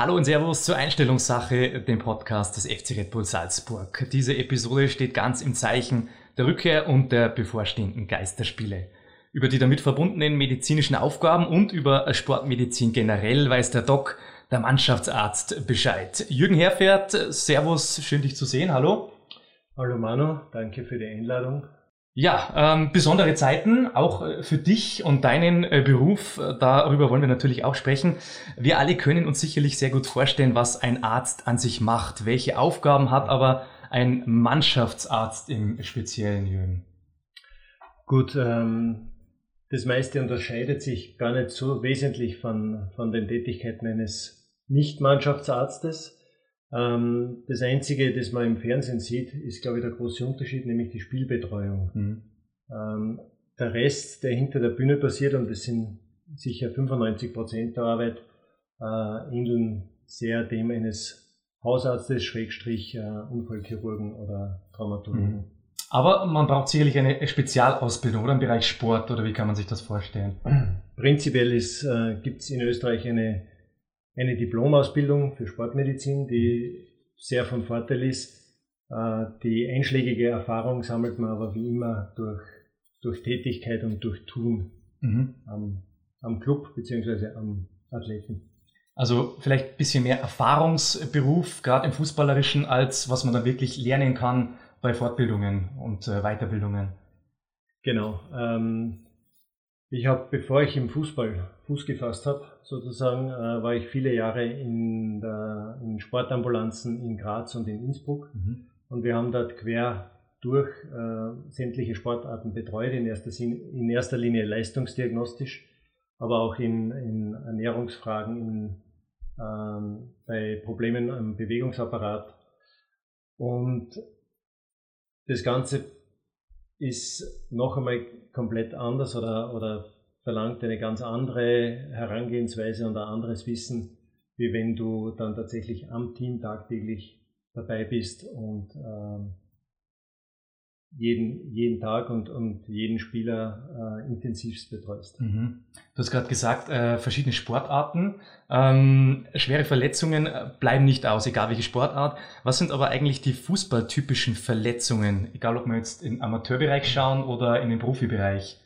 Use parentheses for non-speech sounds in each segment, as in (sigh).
Hallo und Servus zur Einstellungssache, dem Podcast des FC Red Bull Salzburg. Diese Episode steht ganz im Zeichen der Rückkehr und der bevorstehenden Geisterspiele. Über die damit verbundenen medizinischen Aufgaben und über Sportmedizin generell weiß der Doc, der Mannschaftsarzt, Bescheid. Jürgen Herfert, Servus, schön dich zu sehen, hallo. Hallo Manu, danke für die Einladung. Ja, ähm, besondere Zeiten, auch äh, für dich und deinen äh, Beruf, äh, darüber wollen wir natürlich auch sprechen. Wir alle können uns sicherlich sehr gut vorstellen, was ein Arzt an sich macht, welche Aufgaben hat aber ein Mannschaftsarzt im speziellen Jürgen. Gut, ähm, das meiste unterscheidet sich gar nicht so wesentlich von, von den Tätigkeiten eines Nicht-Mannschaftsarztes. Ähm, das Einzige, das man im Fernsehen sieht, ist, glaube ich, der große Unterschied, nämlich die Spielbetreuung. Mhm. Ähm, der Rest, der hinter der Bühne passiert, und das sind sicher 95 Prozent der Arbeit, äh, ähneln sehr dem eines Hausarztes, Schrägstrich, äh, Unfallchirurgen oder Traumatologen. Mhm. Aber man braucht sicherlich eine Spezialausbildung oder im Bereich Sport oder wie kann man sich das vorstellen? Prinzipiell äh, gibt es in Österreich eine eine Diplomausbildung für Sportmedizin, die sehr von Vorteil ist. Äh, die einschlägige Erfahrung sammelt man aber wie immer durch, durch Tätigkeit und durch Tun mhm. am, am Club bzw. am Athleten. Also vielleicht ein bisschen mehr Erfahrungsberuf, gerade im Fußballerischen, als was man dann wirklich lernen kann bei Fortbildungen und äh, Weiterbildungen. Genau. Ähm, ich habe, bevor ich im Fußball Fuß gefasst habe, sozusagen, äh, war ich viele Jahre in, der, in Sportambulanzen in Graz und in Innsbruck. Mhm. Und wir haben dort quer durch äh, sämtliche Sportarten betreut, in erster, in erster Linie leistungsdiagnostisch, aber auch in, in Ernährungsfragen, in, ähm, bei Problemen am Bewegungsapparat. Und das Ganze ist noch einmal komplett anders oder, oder verlangt eine ganz andere Herangehensweise und ein anderes Wissen, wie wenn du dann tatsächlich am Team tagtäglich dabei bist und ähm, jeden, jeden Tag und, und jeden Spieler äh, intensivst betreust. Mhm. Du hast gerade gesagt, äh, verschiedene Sportarten. Ähm, schwere Verletzungen äh, bleiben nicht aus, egal welche Sportart. Was sind aber eigentlich die fußballtypischen Verletzungen, egal ob wir jetzt im Amateurbereich schauen oder in den Profibereich?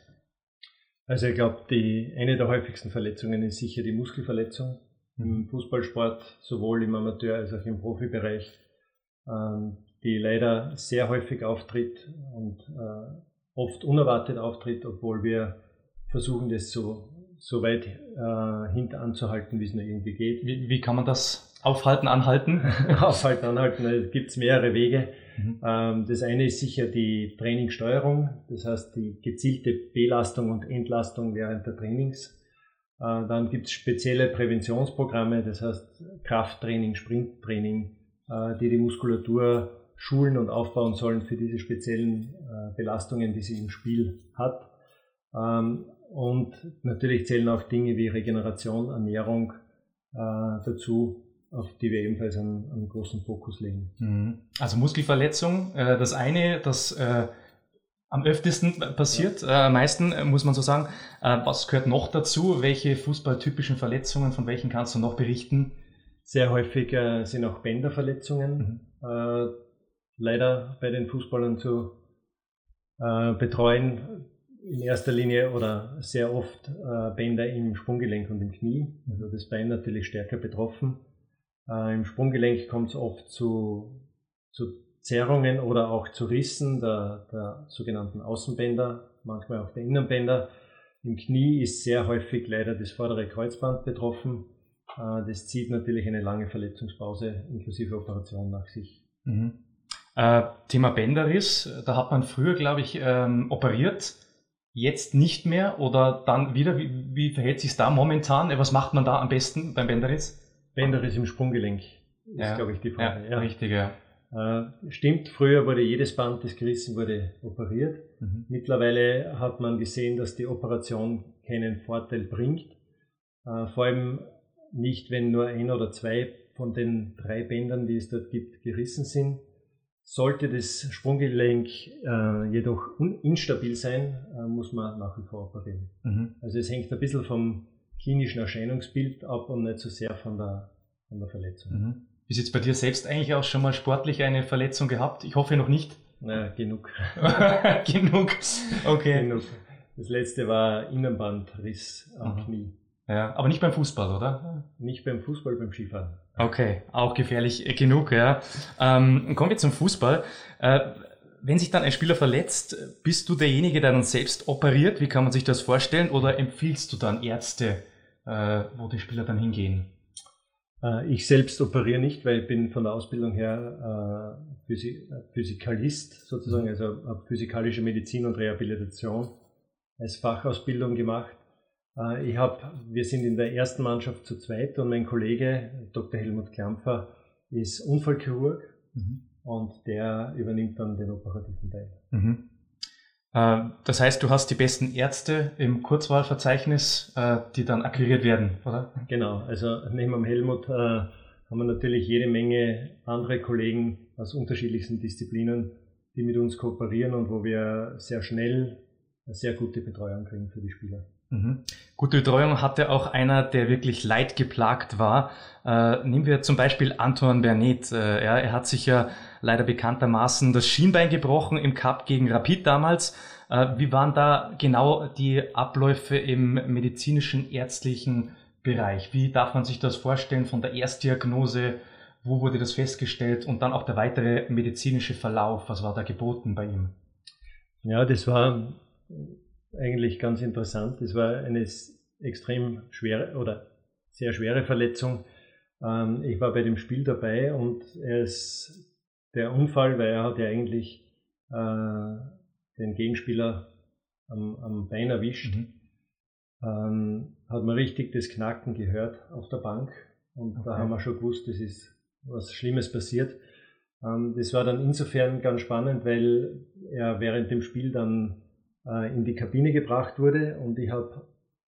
Also ich glaube, die eine der häufigsten Verletzungen ist sicher die Muskelverletzung im mhm. Fußballsport, sowohl im Amateur- als auch im Profibereich. Ähm, die leider sehr häufig auftritt und äh, oft unerwartet auftritt, obwohl wir versuchen, das so, so weit äh, hinter anzuhalten, wie es nur irgendwie geht. Wie, wie kann man das aufhalten, anhalten? (laughs) aufhalten, anhalten, es gibt mehrere Wege. Mhm. Ähm, das eine ist sicher die Trainingssteuerung, das heißt die gezielte Belastung und Entlastung während der Trainings. Äh, dann gibt es spezielle Präventionsprogramme, das heißt Krafttraining, Sprinttraining, äh, die die Muskulatur schulen und aufbauen sollen für diese speziellen äh, Belastungen, die sie im Spiel hat. Ähm, und natürlich zählen auch Dinge wie Regeneration, Ernährung äh, dazu, auf die wir ebenfalls einen, einen großen Fokus legen. Mhm. Also Muskelverletzung, äh, das eine, das am öftesten passiert, ja. am meisten muss man so sagen. Was gehört noch dazu? Welche fußballtypischen Verletzungen, von welchen kannst du noch berichten? Sehr häufig sind auch Bänderverletzungen. Mhm leider bei den Fußballern zu äh, betreuen. In erster Linie oder sehr oft äh, Bänder im Sprunggelenk und im Knie. Also das Bein natürlich stärker betroffen. Äh, Im Sprunggelenk kommt es oft zu, zu Zerrungen oder auch zu Rissen der, der sogenannten Außenbänder, manchmal auch der Innenbänder. Im Knie ist sehr häufig leider das vordere Kreuzband betroffen. Äh, das zieht natürlich eine lange Verletzungspause inklusive Operation nach sich. Mhm. Äh, Thema Bänderriss, da hat man früher, glaube ich, ähm, operiert, jetzt nicht mehr oder dann wieder. Wie, wie verhält sich da momentan? Was macht man da am besten beim Bänderriss? Bänderriss im Sprunggelenk ist, ja. glaube ich, die Frage. Ja, ja. Richtig, ja. Äh, stimmt, früher wurde jedes Band, das gerissen wurde, operiert. Mhm. Mittlerweile hat man gesehen, dass die Operation keinen Vorteil bringt. Äh, vor allem nicht, wenn nur ein oder zwei von den drei Bändern, die es dort gibt, gerissen sind. Sollte das Sprunggelenk äh, jedoch instabil sein, äh, muss man nach wie vor operieren. Mhm. Also es hängt ein bisschen vom klinischen Erscheinungsbild ab und nicht so sehr von der, von der Verletzung. Mhm. Sieht es bei dir selbst eigentlich auch schon mal sportlich eine Verletzung gehabt? Ich hoffe noch nicht. Na, genug. (laughs) genug. Okay. Genug. Das letzte war Innenbandriss am mhm. Knie. Ja, aber nicht beim Fußball, oder? Nicht beim Fußball, beim Skifahren. Okay, auch gefährlich genug, ja. Ähm, kommen wir zum Fußball. Äh, wenn sich dann ein Spieler verletzt, bist du derjenige, der dann selbst operiert? Wie kann man sich das vorstellen? Oder empfiehlst du dann Ärzte, äh, wo die Spieler dann hingehen? Äh, ich selbst operiere nicht, weil ich bin von der Ausbildung her äh, Physikalist sozusagen, also physikalische Medizin und Rehabilitation als Fachausbildung gemacht. Äh, ich habe, wir sind in der ersten Mannschaft zu zweit und mein Kollege Dr. Helmut Klampfer ist Unfallchirurg mhm. und der übernimmt dann den operativen Teil. Mhm. Äh, das heißt, du hast die besten Ärzte im Kurzwahlverzeichnis, äh, die dann akquiriert werden, oder? Genau, also neben dem Helmut haben wir natürlich jede Menge andere Kollegen aus unterschiedlichsten Disziplinen, die mit uns kooperieren und wo wir sehr schnell eine sehr gute Betreuung kriegen für die Spieler. Mhm. Gute Betreuung hatte auch einer, der wirklich leidgeplagt war. Äh, nehmen wir zum Beispiel Antoine Bernet. Äh, ja, er hat sich ja leider bekanntermaßen das Schienbein gebrochen im Cup gegen Rapid damals. Äh, wie waren da genau die Abläufe im medizinischen, ärztlichen Bereich? Wie darf man sich das vorstellen von der Erstdiagnose? Wo wurde das festgestellt? Und dann auch der weitere medizinische Verlauf. Was war da geboten bei ihm? Ja, das war eigentlich ganz interessant. Das war eine extrem schwere oder sehr schwere Verletzung. Ähm, ich war bei dem Spiel dabei und er ist der Unfall, weil er hat ja eigentlich äh, den Gegenspieler am, am Bein erwischt, mhm. ähm, hat man richtig das Knacken gehört auf der Bank und okay. da haben wir schon gewusst, das ist was Schlimmes passiert. Ähm, das war dann insofern ganz spannend, weil er während dem Spiel dann äh, in die Kabine gebracht wurde und ich habe,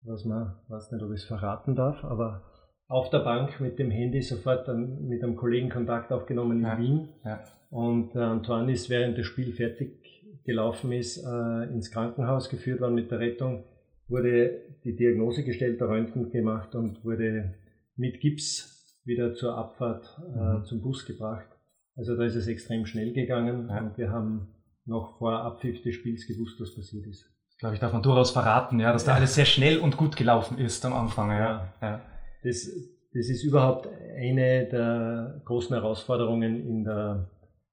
was man, weiß nicht, ob ich es verraten darf, aber auf der Bank mit dem Handy sofort dann mit einem Kollegen Kontakt aufgenommen in ja, Wien. Ja. Und äh, Antoine ist während das Spiel fertig gelaufen ist, äh, ins Krankenhaus geführt worden mit der Rettung, wurde die Diagnose gestellt, der Röntgen gemacht und wurde mit Gips wieder zur Abfahrt äh, mhm. zum Bus gebracht. Also da ist es extrem schnell gegangen ja. und wir haben noch vor Abpfiff des Spiels gewusst, was passiert ist. Glaube ich, darf man durchaus verraten, ja, dass ja. da alles sehr schnell und gut gelaufen ist am Anfang. Ja. ja. Das, das ist überhaupt eine der großen Herausforderungen in der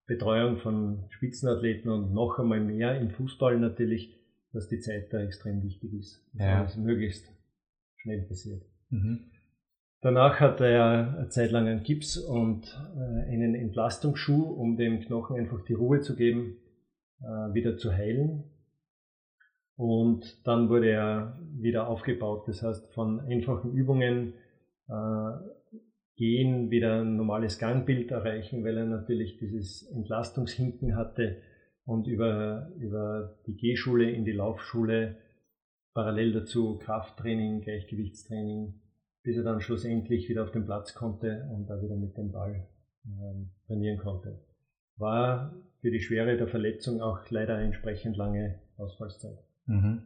Betreuung von Spitzenathleten und noch einmal mehr im Fußball natürlich, dass die Zeit da extrem wichtig ist. Dass ja. alles möglichst schnell passiert. Mhm. Danach hat er eine Zeit lang einen Gips und äh, einen Entlastungsschuh, um dem Knochen einfach die Ruhe zu geben, wieder zu heilen. Und dann wurde er wieder aufgebaut. Das heißt, von einfachen Übungen äh, gehen, wieder ein normales Gangbild erreichen, weil er natürlich dieses Entlastungshinken hatte und über, über die Gehschule in die Laufschule, parallel dazu Krafttraining, Gleichgewichtstraining, bis er dann schlussendlich wieder auf den Platz konnte und da wieder mit dem Ball äh, trainieren konnte. War für die Schwere der Verletzung auch leider entsprechend lange Ausfallszeit. Mhm.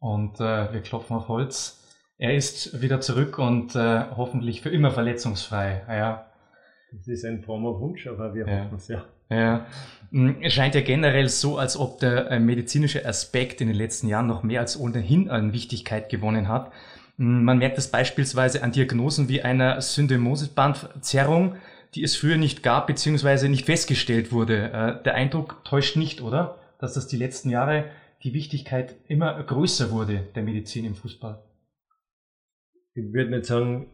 Und äh, wir klopfen auf Holz. Er ist wieder zurück und äh, hoffentlich für immer verletzungsfrei. Ja. Das ist ein frommer Wunsch, aber wir ja. hoffen es ja. Ja, hm, es scheint ja generell so, als ob der äh, medizinische Aspekt in den letzten Jahren noch mehr als ohnehin an Wichtigkeit gewonnen hat. Hm, man merkt es beispielsweise an Diagnosen wie einer Syndemosebandverzerrung, die es früher nicht gab bzw. nicht festgestellt wurde. Äh, der Eindruck täuscht nicht, oder? Dass das die letzten Jahre die Wichtigkeit immer größer wurde der Medizin im Fußball. Ich würde nicht sagen,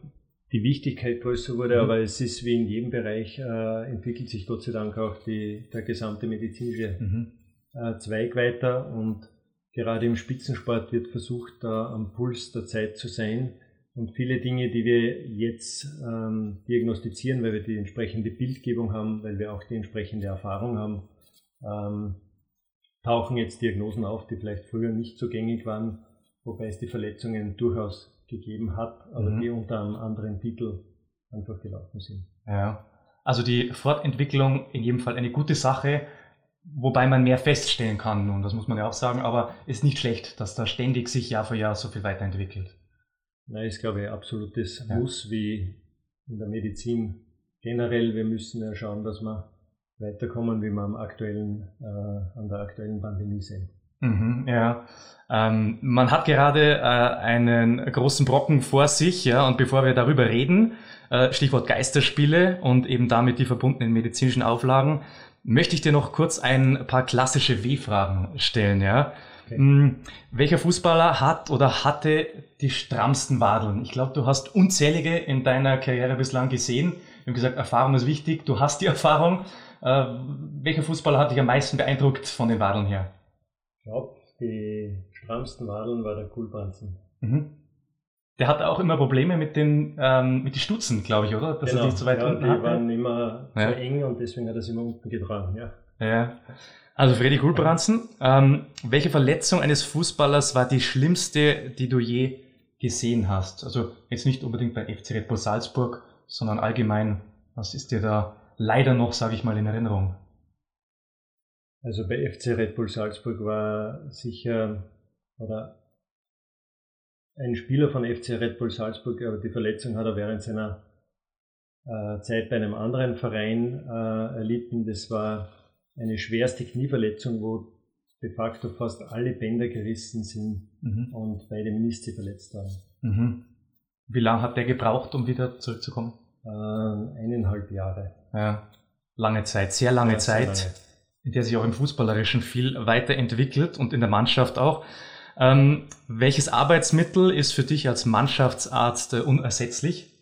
die Wichtigkeit größer wurde, mhm. aber es ist wie in jedem Bereich, äh, entwickelt sich Gott sei Dank auch die, der gesamte medizinische mhm. äh, Zweig weiter und gerade im Spitzensport wird versucht, da am Puls der Zeit zu sein und viele Dinge, die wir jetzt ähm, diagnostizieren, weil wir die entsprechende Bildgebung haben, weil wir auch die entsprechende Erfahrung haben, ähm, tauchen jetzt Diagnosen auf, die vielleicht früher nicht so gängig waren, wobei es die Verletzungen durchaus gegeben hat, aber mhm. die unter einem anderen Titel einfach gelaufen sind. Ja, also die Fortentwicklung in jedem Fall eine gute Sache, wobei man mehr feststellen kann, und das muss man ja auch sagen, aber ist nicht schlecht, dass da ständig sich Jahr für Jahr so viel weiterentwickelt. Nein, ist glaube ich absolutes ja. Muss, wie in der Medizin generell. Wir müssen ja schauen, dass wir weiterkommen, wie wir am aktuellen, äh, an der aktuellen Pandemie sehen. Mhm, ja, ähm, man hat gerade äh, einen großen Brocken vor sich, ja, und bevor wir darüber reden, äh, Stichwort Geisterspiele und eben damit die verbundenen medizinischen Auflagen, möchte ich dir noch kurz ein paar klassische W-Fragen stellen, ja. Okay. Hm, welcher Fußballer hat oder hatte die strammsten Wadeln? Ich glaube, du hast unzählige in deiner Karriere bislang gesehen. Wir haben gesagt, Erfahrung ist wichtig. Du hast die (laughs) Erfahrung. Äh, welcher Fußballer hat dich am meisten beeindruckt von den Wadeln her? Ich glaube, die strammsten Wadeln war der Kulbranzen. Mhm. Der hatte auch immer Probleme mit den, ähm, mit den Stutzen, glaube ich, oder? Dass genau. er die zu weit ja, unten die hatte. waren immer ja. zu eng und deswegen hat er sie immer unten getragen, ja. Ja. Also Freddy Gulbransen, ähm, welche Verletzung eines Fußballers war die schlimmste, die du je gesehen hast? Also jetzt nicht unbedingt bei FC Red Bull Salzburg, sondern allgemein. Was ist dir da leider noch, sage ich mal, in Erinnerung? Also bei FC Red Bull Salzburg war sicher oder ein Spieler von FC Red Bull Salzburg, aber die Verletzung hat er während seiner äh, Zeit bei einem anderen Verein äh, erlitten. Das war eine schwerste Knieverletzung, wo de facto fast alle Bänder gerissen sind mhm. und beide Minister verletzt waren. Mhm. Wie lange hat der gebraucht, um wieder zurückzukommen? Äh, eineinhalb Jahre. Ja, lange Zeit, sehr lange ja, Zeit, lange. in der sich auch im Fußballerischen viel weiterentwickelt und in der Mannschaft auch. Ähm, welches Arbeitsmittel ist für dich als Mannschaftsarzt äh, unersetzlich?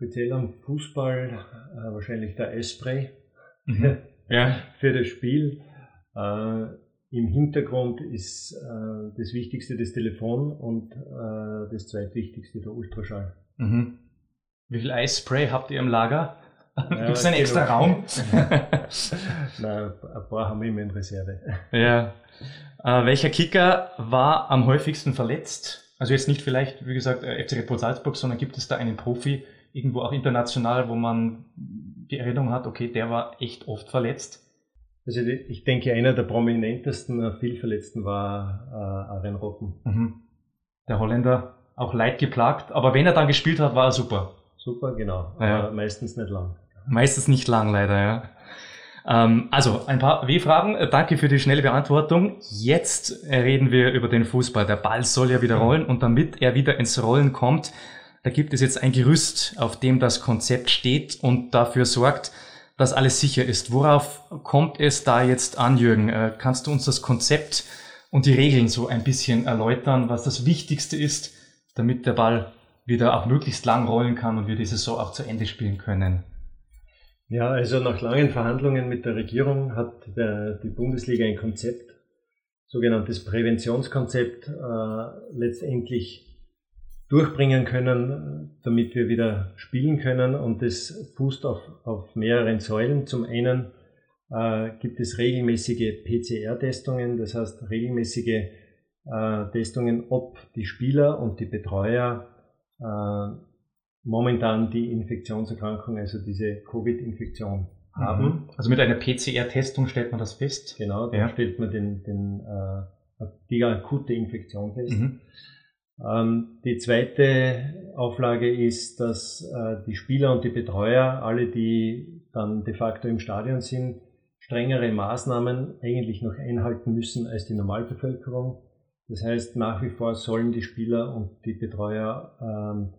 speziell am Fußball äh, wahrscheinlich der Eispray mhm. (laughs) ja. für das Spiel. Äh, Im Hintergrund ist äh, das Wichtigste das Telefon und äh, das zweitwichtigste der Ultraschall. Mhm. Wie viel Eispray habt ihr im Lager? Ja, Gibt es einen extra genau. Raum? (laughs) Nein, ein paar haben wir immer in Reserve. Ja. Äh, welcher Kicker war am häufigsten verletzt? Also jetzt nicht vielleicht, wie gesagt, äh, FC Red Salzburg, sondern gibt es da einen Profi, irgendwo auch international, wo man die Erinnerung hat, okay, der war echt oft verletzt? Also ich denke, einer der prominentesten äh, Vielverletzten war äh, Aren Robben. Mhm. Der Holländer, auch leid geplagt, aber wenn er dann gespielt hat, war er super. Super, genau. Ja. Aber meistens nicht lang. Meistens nicht lang, leider, ja. Ähm, also, ein paar W-Fragen. Äh, danke für die schnelle Beantwortung. Jetzt reden wir über den Fußball. Der Ball soll ja wieder rollen und damit er wieder ins Rollen kommt, da gibt es jetzt ein Gerüst, auf dem das Konzept steht und dafür sorgt, dass alles sicher ist. Worauf kommt es da jetzt an, Jürgen? Äh, kannst du uns das Konzept und die Regeln so ein bisschen erläutern, was das Wichtigste ist, damit der Ball wieder auch möglichst lang rollen kann und wir die Saison auch zu Ende spielen können? Ja, also nach langen Verhandlungen mit der Regierung hat der, die Bundesliga ein Konzept, sogenanntes Präventionskonzept, äh, letztendlich durchbringen können, damit wir wieder spielen können. Und das fußt auf, auf mehreren Säulen. Zum einen äh, gibt es regelmäßige PCR-Testungen, das heißt regelmäßige äh, Testungen, ob die Spieler und die Betreuer äh, momentan die Infektionserkrankung, also diese Covid-Infektion mhm. haben. Also mit einer PCR-Testung stellt man das fest? Genau, dann ja. stellt man den, den, äh, die akute Infektion fest. Mhm. Ähm, die zweite Auflage ist, dass äh, die Spieler und die Betreuer, alle die dann de facto im Stadion sind, strengere Maßnahmen eigentlich noch einhalten müssen als die Normalbevölkerung. Das heißt, nach wie vor sollen die Spieler und die Betreuer ähm,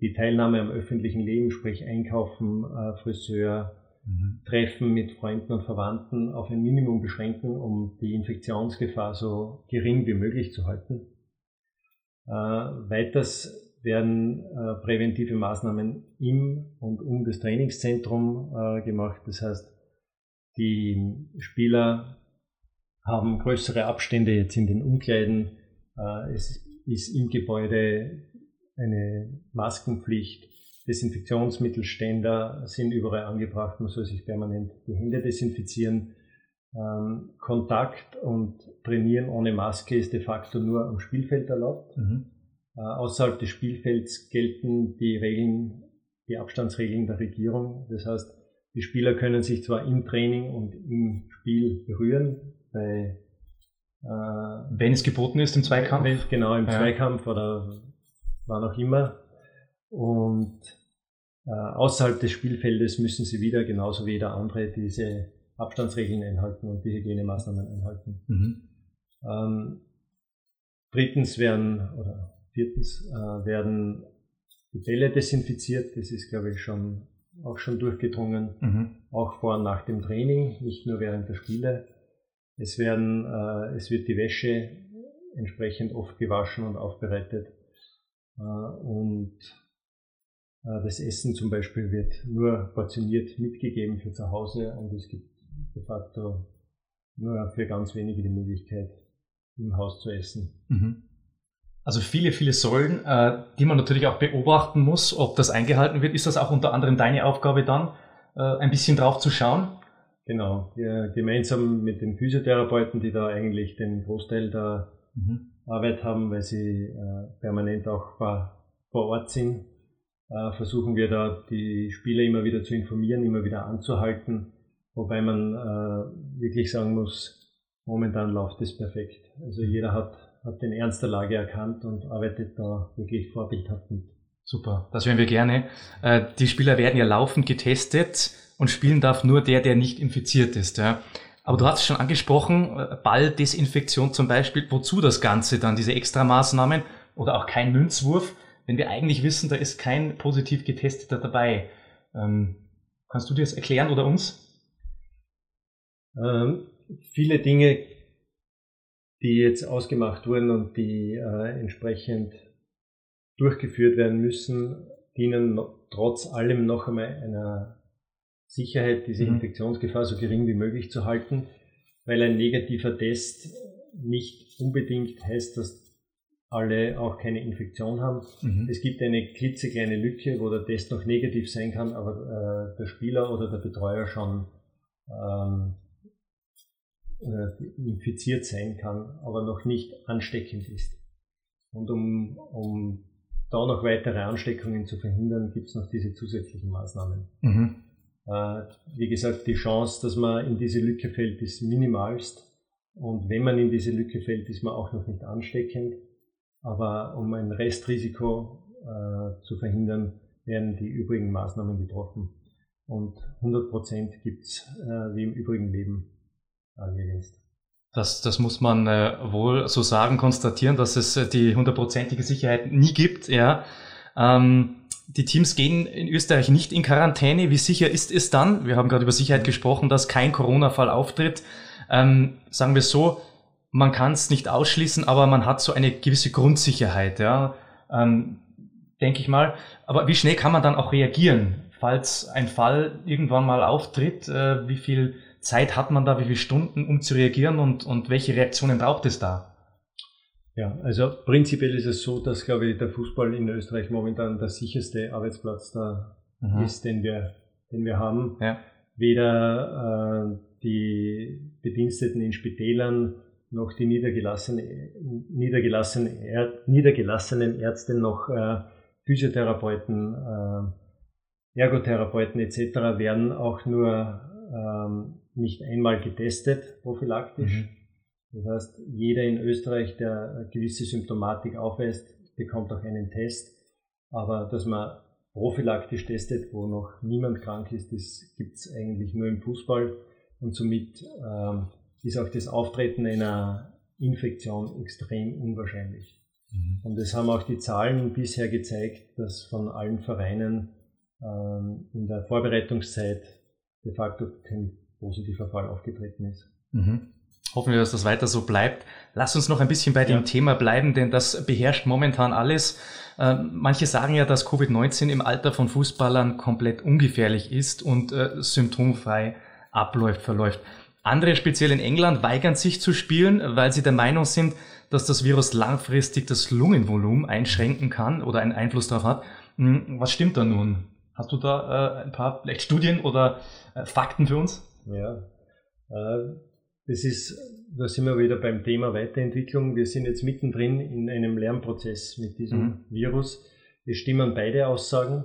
die Teilnahme am öffentlichen Leben, sprich Einkaufen, äh, Friseur, mhm. Treffen mit Freunden und Verwandten auf ein Minimum beschränken, um die Infektionsgefahr so gering wie möglich zu halten. Äh, weiters werden äh, präventive Maßnahmen im und um das Trainingszentrum äh, gemacht. Das heißt, die Spieler haben größere Abstände jetzt in den Umkleiden. Es ist im Gebäude eine Maskenpflicht. Desinfektionsmittelständer sind überall angebracht. Man soll sich permanent die Hände desinfizieren. Ähm, Kontakt und Trainieren ohne Maske ist de facto nur am Spielfeld erlaubt. Mhm. Äh, außerhalb des Spielfelds gelten die Regeln, die Abstandsregeln der Regierung. Das heißt, die Spieler können sich zwar im Training und im Spiel berühren, bei, äh, wenn es geboten ist im Zweikampf. Wenn, genau, im ja. Zweikampf oder wann auch immer. Und äh, außerhalb des Spielfeldes müssen sie wieder, genauso wie jeder andere, diese Abstandsregeln einhalten und die Hygienemaßnahmen einhalten. Mhm. Ähm, drittens werden, oder viertens, äh, werden die Bälle desinfiziert. Das ist, glaube ich, schon auch schon durchgedrungen, mhm. auch vor und nach dem Training, nicht nur während der Spiele. Es werden, äh, es wird die Wäsche entsprechend oft gewaschen und aufbereitet. Äh, und äh, das Essen zum Beispiel wird nur portioniert mitgegeben für zu Hause und es gibt de facto nur für ganz wenige die Möglichkeit, im Haus zu essen. Mhm. Also viele, viele Säulen, äh, die man natürlich auch beobachten muss, ob das eingehalten wird. Ist das auch unter anderem deine Aufgabe dann, äh, ein bisschen drauf zu schauen? Genau, ja, gemeinsam mit den Physiotherapeuten, die da eigentlich den Großteil der mhm. Arbeit haben, weil sie äh, permanent auch vor, vor Ort sind, äh, versuchen wir da die Spieler immer wieder zu informieren, immer wieder anzuhalten, wobei man äh, wirklich sagen muss, momentan läuft es perfekt. Also jeder hat hat den Ernst der Lage erkannt und arbeitet da wirklich vorbildhaft mit. Super, das hören wir gerne. Äh, die Spieler werden ja laufend getestet und spielen darf nur der, der nicht infiziert ist. Ja. Aber du hast es schon angesprochen, äh, Balldesinfektion zum Beispiel. Wozu das Ganze dann, diese Extramaßnahmen oder auch kein Münzwurf, wenn wir eigentlich wissen, da ist kein positiv getesteter dabei. Ähm, kannst du dir das erklären oder uns? Ähm, viele Dinge die jetzt ausgemacht wurden und die äh, entsprechend durchgeführt werden müssen, dienen trotz allem noch einmal einer Sicherheit, diese mhm. Infektionsgefahr so gering wie möglich zu halten, weil ein negativer Test nicht unbedingt heißt, dass alle auch keine Infektion haben. Mhm. Es gibt eine klitzekleine Lücke, wo der Test noch negativ sein kann, aber äh, der Spieler oder der Betreuer schon ähm, äh, infiziert sein kann, aber noch nicht ansteckend ist. Und um, um da noch weitere Ansteckungen zu verhindern, gibt es noch diese zusätzlichen Maßnahmen. Mhm. Äh, wie gesagt, die Chance, dass man in diese Lücke fällt, ist minimalst. Und wenn man in diese Lücke fällt, ist man auch noch nicht ansteckend. Aber um ein Restrisiko äh, zu verhindern, werden die übrigen Maßnahmen getroffen. Und 100 Prozent gibt es äh, wie im übrigen Leben angewiesen. Das, das muss man äh, wohl so sagen, konstatieren, dass es äh, die hundertprozentige Sicherheit nie gibt. Ja. Ähm, die Teams gehen in Österreich nicht in Quarantäne. Wie sicher ist es dann? Wir haben gerade über Sicherheit gesprochen, dass kein Corona-Fall auftritt. Ähm, sagen wir so, man kann es nicht ausschließen, aber man hat so eine gewisse Grundsicherheit, ja, ähm, denke ich mal. Aber wie schnell kann man dann auch reagieren, falls ein Fall irgendwann mal auftritt? Äh, wie viel Zeit hat man da, wie viele Stunden, um zu reagieren und, und welche Reaktionen braucht es da? Ja, also prinzipiell ist es so, dass, glaube ich, der Fußball in Österreich momentan der sicherste Arbeitsplatz da mhm. ist, den wir, den wir haben. Ja. Weder äh, die Bediensteten in Spitälern noch die niedergelassene, niedergelassenen, niedergelassenen Ärzte noch äh, Physiotherapeuten, äh, Ergotherapeuten etc. werden auch nur ähm, nicht einmal getestet, prophylaktisch. Mhm. Das heißt, jeder in Österreich, der eine gewisse Symptomatik aufweist, bekommt auch einen Test. Aber dass man prophylaktisch testet, wo noch niemand krank ist, das gibt es eigentlich nur im Fußball. Und somit ähm, ist auch das Auftreten einer Infektion extrem unwahrscheinlich. Mhm. Und es haben auch die Zahlen bisher gezeigt, dass von allen Vereinen ähm, in der Vorbereitungszeit de facto kein positiver Fall aufgetreten ist. Mhm. Hoffen wir, dass das weiter so bleibt. Lass uns noch ein bisschen bei dem ja. Thema bleiben, denn das beherrscht momentan alles. Äh, manche sagen ja, dass Covid-19 im Alter von Fußballern komplett ungefährlich ist und äh, symptomfrei abläuft, verläuft. Andere, speziell in England, weigern sich zu spielen, weil sie der Meinung sind, dass das Virus langfristig das Lungenvolumen einschränken kann oder einen Einfluss darauf hat. Hm, was stimmt da nun? Hast du da äh, ein paar vielleicht Studien oder äh, Fakten für uns? Ja, äh, das ist, da sind wir wieder beim Thema Weiterentwicklung. Wir sind jetzt mittendrin in einem Lernprozess mit diesem mhm. Virus. Es stimmen beide Aussagen.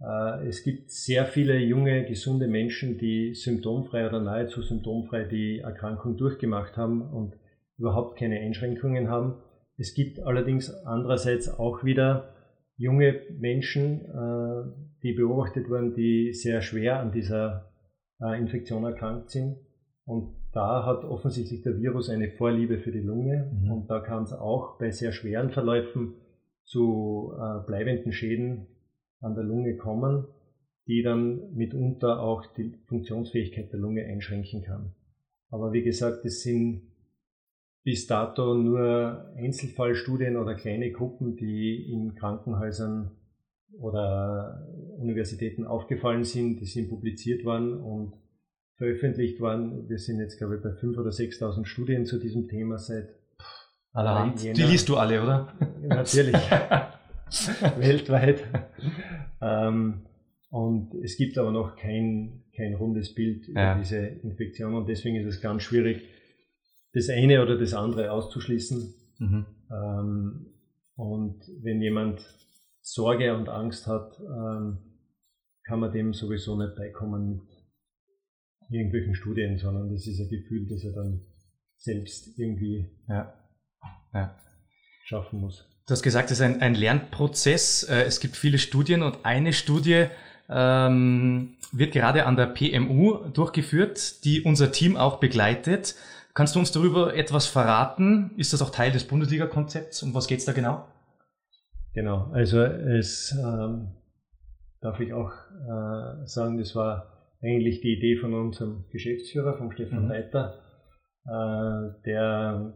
Äh, es gibt sehr viele junge, gesunde Menschen, die symptomfrei oder nahezu symptomfrei die Erkrankung durchgemacht haben und überhaupt keine Einschränkungen haben. Es gibt allerdings andererseits auch wieder junge Menschen, äh, die beobachtet wurden, die sehr schwer an dieser äh, Infektion erkrankt sind. Und da hat offensichtlich der Virus eine Vorliebe für die Lunge. Mhm. Und da kann es auch bei sehr schweren Verläufen zu äh, bleibenden Schäden an der Lunge kommen, die dann mitunter auch die Funktionsfähigkeit der Lunge einschränken kann. Aber wie gesagt, es sind bis dato nur Einzelfallstudien oder kleine Gruppen, die in Krankenhäusern oder Universitäten aufgefallen sind, die sind publiziert worden und veröffentlicht worden. Wir sind jetzt, glaube ich, bei 5.000 oder 6.000 Studien zu diesem Thema seit. Allerhand. Die liest du alle, oder? Natürlich. (laughs) Weltweit. Ähm, und es gibt aber noch kein, kein rundes Bild über ja. diese Infektion und deswegen ist es ganz schwierig, das eine oder das andere auszuschließen. Mhm. Ähm, und wenn jemand Sorge und Angst hat, ähm, kann man dem sowieso nicht beikommen mit irgendwelchen Studien, sondern das ist ein Gefühl, das er dann selbst irgendwie ja. Ja. schaffen muss. Du hast gesagt, es ist ein, ein Lernprozess. Äh, es gibt viele Studien und eine Studie ähm, wird gerade an der PMU durchgeführt, die unser Team auch begleitet. Kannst du uns darüber etwas verraten? Ist das auch Teil des Bundesliga-Konzepts? Um was geht es da genau? Genau, also es ähm, darf ich auch äh, sagen, das war eigentlich die Idee von unserem Geschäftsführer, von Stefan mhm. Leiter, äh, der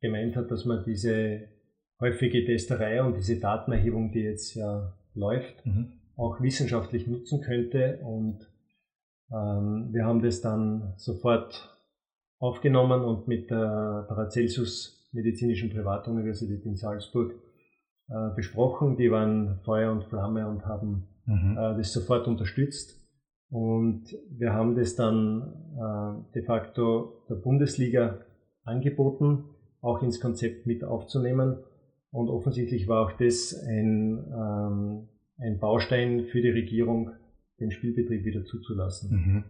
gemeint hat, dass man diese häufige Testerei und diese Datenerhebung, die jetzt ja läuft, mhm. auch wissenschaftlich nutzen könnte. Und ähm, wir haben das dann sofort aufgenommen und mit der Paracelsus Medizinischen Privatuniversität in Salzburg äh, besprochen. Die waren Feuer und Flamme und haben mhm. äh, das sofort unterstützt. Und wir haben das dann äh, de facto der Bundesliga angeboten, auch ins Konzept mit aufzunehmen. Und offensichtlich war auch das ein, ähm, ein Baustein für die Regierung, den Spielbetrieb wieder zuzulassen. Mhm.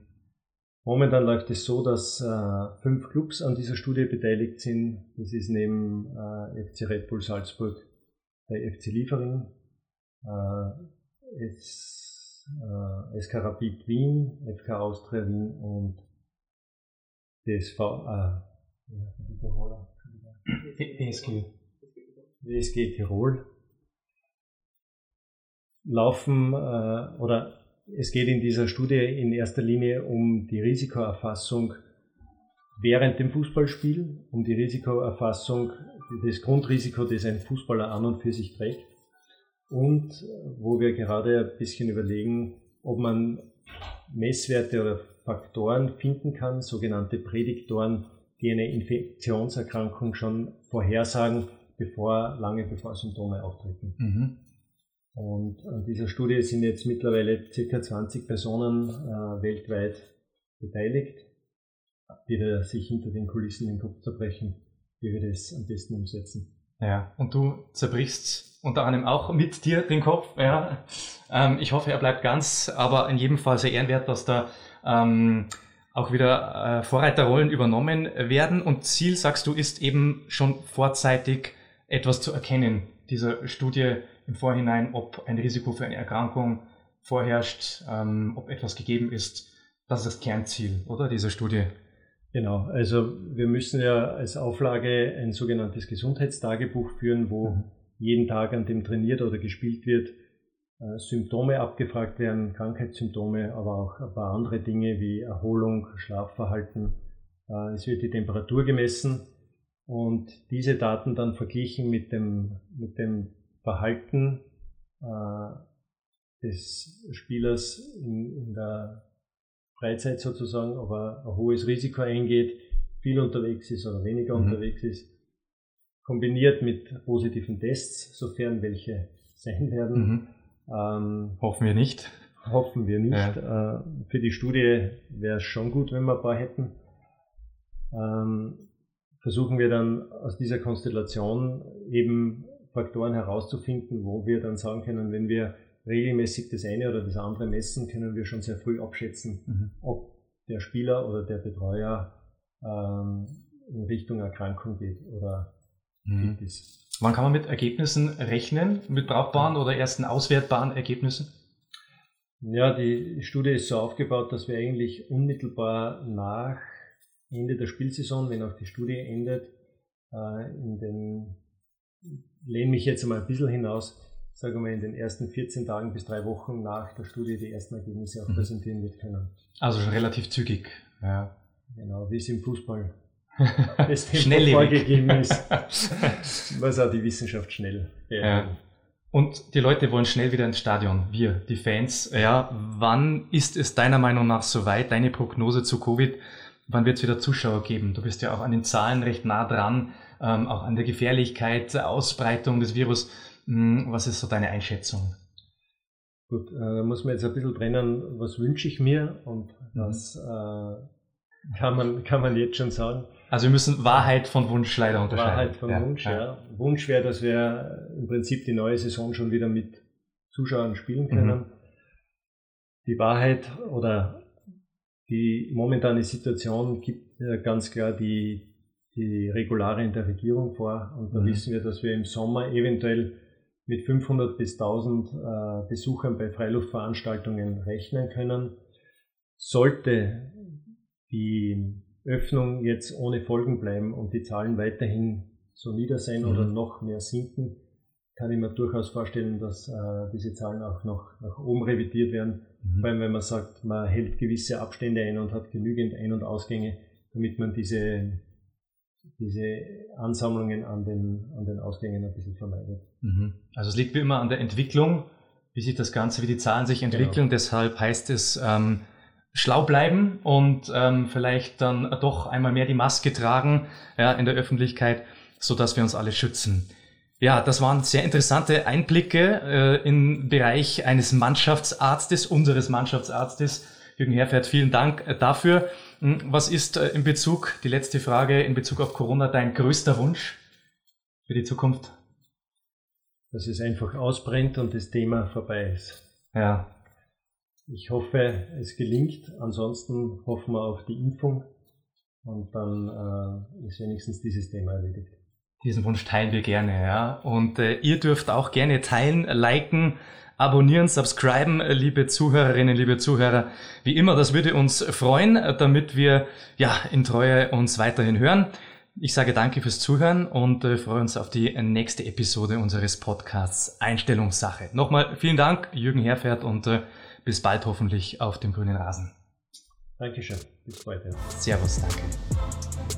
Momentan läuft es so, dass äh, fünf Clubs an dieser Studie beteiligt sind. Das ist neben äh, FC Red Bull Salzburg der FC Liefering, äh, es, äh, SK Rapid Wien, FK Austria Wien und DSV, äh, DSG, DSG Tirol. Laufen äh, oder es geht in dieser Studie in erster Linie um die Risikoerfassung während dem Fußballspiel, um die Risikoerfassung, das Grundrisiko, das ein Fußballer an und für sich trägt. Und wo wir gerade ein bisschen überlegen, ob man Messwerte oder Faktoren finden kann, sogenannte Prädiktoren, die eine Infektionserkrankung schon vorhersagen, bevor, lange bevor Symptome auftreten. Mhm. Und an dieser Studie sind jetzt mittlerweile ca. 20 Personen äh, weltweit beteiligt, die sich hinter den Kulissen den Kopf zerbrechen, wie wir das am besten umsetzen. Ja, und du zerbrichst unter anderem auch mit dir den Kopf. Ja. Ähm, ich hoffe, er bleibt ganz, aber in jedem Fall sehr ehrenwert, dass da ähm, auch wieder äh, Vorreiterrollen übernommen werden. Und Ziel, sagst du, ist eben schon vorzeitig etwas zu erkennen. Diese Studie im Vorhinein, ob ein Risiko für eine Erkrankung vorherrscht, ähm, ob etwas gegeben ist. Das ist das Kernziel, oder, dieser Studie? Genau, also wir müssen ja als Auflage ein sogenanntes Gesundheitstagebuch führen, wo mhm. jeden Tag, an dem trainiert oder gespielt wird, äh, Symptome abgefragt werden, Krankheitssymptome, aber auch ein paar andere Dinge wie Erholung, Schlafverhalten. Äh, es wird die Temperatur gemessen und diese Daten dann verglichen mit dem, mit dem Verhalten äh, des Spielers in, in, der Freizeit sozusagen, ob er ein hohes Risiko eingeht, viel unterwegs ist oder weniger mhm. unterwegs ist, kombiniert mit positiven Tests, sofern welche sein werden. Mhm. Ähm, hoffen wir nicht. Hoffen wir nicht. Ja. Äh, für die Studie wäre es schon gut, wenn wir ein paar hätten. Ähm, versuchen wir dann aus dieser Konstellation eben Faktoren herauszufinden, wo wir dann sagen können, wenn wir regelmäßig das eine oder das andere messen, können wir schon sehr früh abschätzen, mhm. ob der Spieler oder der Betreuer ähm, in Richtung Erkrankung geht oder mhm. Wann kann man mit Ergebnissen rechnen? Mit brauchbaren oder ersten auswertbaren Ergebnissen? Ja, die Studie ist so aufgebaut, dass wir eigentlich unmittelbar nach Ende der Spielsaison, wenn auch die Studie endet, äh, in den, lehne mich jetzt einmal ein bisschen hinaus, sagen wir in den ersten 14 Tagen bis drei Wochen nach der Studie die ersten Ergebnisse auch mhm. präsentieren wird können. Also schon relativ zügig, ja. Genau, wie es im Fußball (laughs) das Tempo vorgegeben ist, (laughs) was auch die Wissenschaft schnell ja. Und die Leute wollen schnell wieder ins Stadion. Wir, die Fans. Ja, wann ist es deiner Meinung nach soweit? Deine Prognose zu Covid? Wann wird es wieder Zuschauer geben? Du bist ja auch an den Zahlen recht nah dran, ähm, auch an der Gefährlichkeit, Ausbreitung des Virus. Hm, was ist so deine Einschätzung? Gut, äh, da muss man jetzt ein bisschen trennen, was wünsche ich mir und mhm. was äh, kann, man, kann man jetzt schon sagen. Also wir müssen Wahrheit von Wunsch leider unterscheiden. Wahrheit von ja, Wunsch, ja. ja. Wunsch wäre, dass wir im Prinzip die neue Saison schon wieder mit Zuschauern spielen können. Mhm. Die Wahrheit oder die momentane Situation gibt ganz klar die, die Regularien der Regierung vor. Und da mhm. wissen wir, dass wir im Sommer eventuell mit 500 bis 1000 äh, Besuchern bei Freiluftveranstaltungen rechnen können. Sollte die Öffnung jetzt ohne Folgen bleiben und die Zahlen weiterhin so nieder sein mhm. oder noch mehr sinken, kann ich mir durchaus vorstellen, dass äh, diese Zahlen auch noch nach oben revidiert werden. Mhm. Vor allem, wenn man sagt, man hält gewisse Abstände ein und hat genügend Ein- und Ausgänge, damit man diese, diese Ansammlungen an den, an den Ausgängen ein bisschen vermeidet. Mhm. Also es liegt wie immer an der Entwicklung, wie sich das Ganze, wie die Zahlen sich entwickeln. Genau. Deshalb heißt es, ähm, schlau bleiben und ähm, vielleicht dann doch einmal mehr die Maske tragen ja, in der Öffentlichkeit, so dass wir uns alle schützen. Ja, das waren sehr interessante Einblicke äh, im Bereich eines Mannschaftsarztes, unseres Mannschaftsarztes. Jürgen Herfert, vielen Dank äh, dafür. Hm, was ist äh, in Bezug, die letzte Frage, in Bezug auf Corona dein größter Wunsch für die Zukunft? Dass es einfach ausbrennt und das Thema vorbei ist. Ja. Ich hoffe, es gelingt. Ansonsten hoffen wir auf die Impfung und dann äh, ist wenigstens dieses Thema erledigt. Diesen Wunsch teilen wir gerne, ja. Und äh, ihr dürft auch gerne teilen, liken, abonnieren, subscriben, liebe Zuhörerinnen, liebe Zuhörer. Wie immer, das würde uns freuen, damit wir ja in Treue uns weiterhin hören. Ich sage danke fürs Zuhören und äh, freue uns auf die nächste Episode unseres Podcasts Einstellungssache. Nochmal vielen Dank, Jürgen Herfert, und äh, bis bald hoffentlich auf dem grünen Rasen. Dankeschön. Bis bald. Servus, danke.